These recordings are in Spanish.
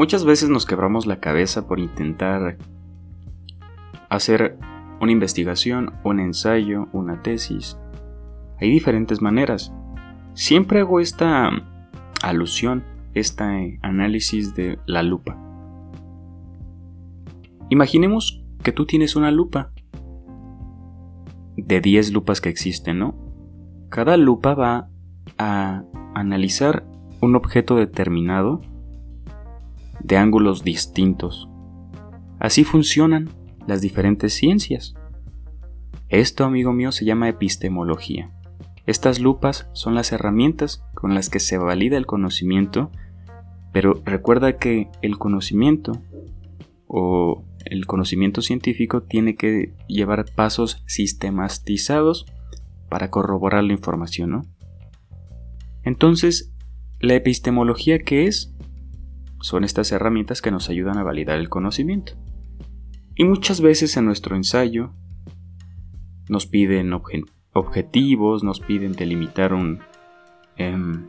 Muchas veces nos quebramos la cabeza por intentar hacer una investigación, un ensayo, una tesis. Hay diferentes maneras. Siempre hago esta alusión, este análisis de la lupa. Imaginemos que tú tienes una lupa de 10 lupas que existen, ¿no? Cada lupa va a analizar un objeto determinado de ángulos distintos. Así funcionan las diferentes ciencias. Esto, amigo mío, se llama epistemología. Estas lupas son las herramientas con las que se valida el conocimiento, pero recuerda que el conocimiento o el conocimiento científico tiene que llevar pasos sistematizados para corroborar la información, ¿no? Entonces, ¿la epistemología qué es? Son estas herramientas que nos ayudan a validar el conocimiento. Y muchas veces en nuestro ensayo nos piden objetivos, nos piden delimitar un, em,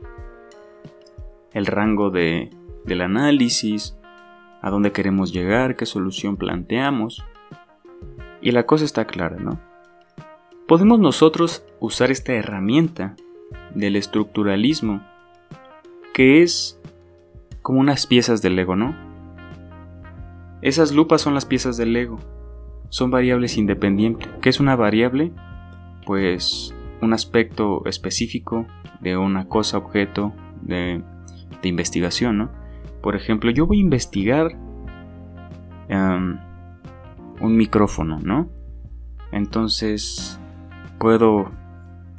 el rango de, del análisis, a dónde queremos llegar, qué solución planteamos. Y la cosa está clara, ¿no? Podemos nosotros usar esta herramienta del estructuralismo, que es como unas piezas del Lego, ¿no? Esas lupas son las piezas del Lego. Son variables independientes. ¿Qué es una variable? Pues un aspecto específico de una cosa, objeto de, de investigación, ¿no? Por ejemplo, yo voy a investigar em, un micrófono, ¿no? Entonces puedo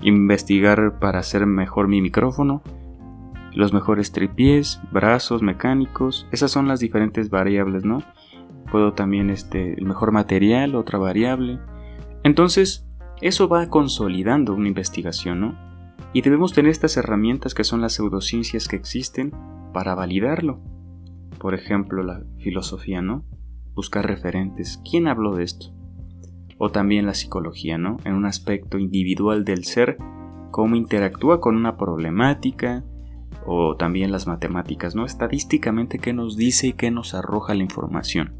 investigar para hacer mejor mi micrófono, los mejores tripiés, brazos mecánicos, esas son las diferentes variables, ¿no? Puedo también este el mejor material, otra variable. Entonces, eso va consolidando una investigación, ¿no? Y debemos tener estas herramientas que son las pseudociencias que existen para validarlo. Por ejemplo, la filosofía, ¿no? Buscar referentes. ¿Quién habló de esto? O también la psicología, ¿no? En un aspecto individual del ser, cómo interactúa con una problemática, o también las matemáticas, ¿no? Estadísticamente, qué nos dice y qué nos arroja la información.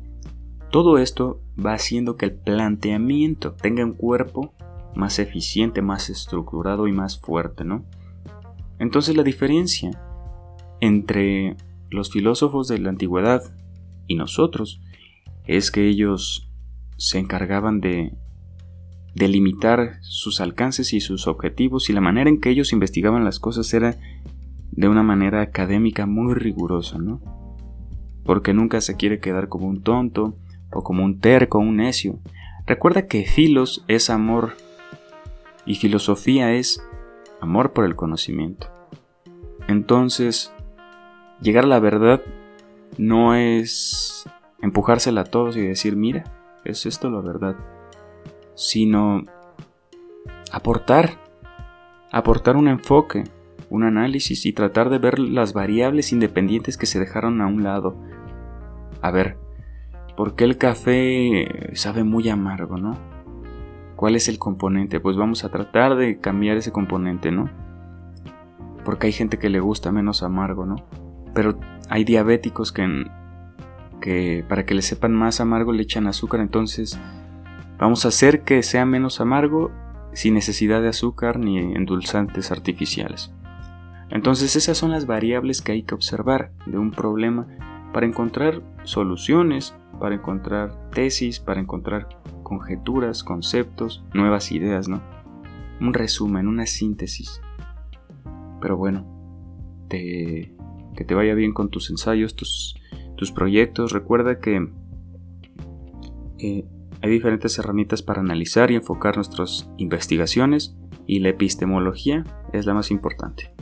Todo esto va haciendo que el planteamiento tenga un cuerpo más eficiente, más estructurado y más fuerte, ¿no? Entonces la diferencia entre los filósofos de la antigüedad y nosotros es que ellos se encargaban de delimitar sus alcances y sus objetivos y la manera en que ellos investigaban las cosas era de una manera académica muy rigurosa, ¿no? Porque nunca se quiere quedar como un tonto o como un terco, un necio. Recuerda que filos es amor y filosofía es amor por el conocimiento. Entonces, llegar a la verdad no es empujársela a todos y decir, mira, es esto la verdad, sino aportar, aportar un enfoque, un análisis y tratar de ver las variables independientes que se dejaron a un lado. A ver, ¿por qué el café sabe muy amargo, no? ¿Cuál es el componente? Pues vamos a tratar de cambiar ese componente, ¿no? Porque hay gente que le gusta menos amargo, ¿no? Pero hay diabéticos que, que para que le sepan más amargo le echan azúcar, entonces vamos a hacer que sea menos amargo sin necesidad de azúcar ni endulzantes artificiales. Entonces esas son las variables que hay que observar de un problema para encontrar soluciones, para encontrar tesis, para encontrar conjeturas, conceptos, nuevas ideas, ¿no? Un resumen, una síntesis. Pero bueno, te, que te vaya bien con tus ensayos, tus, proyectos. Recuerda que eh, hay diferentes herramientas para analizar y enfocar nuestras investigaciones y la epistemología es la más importante.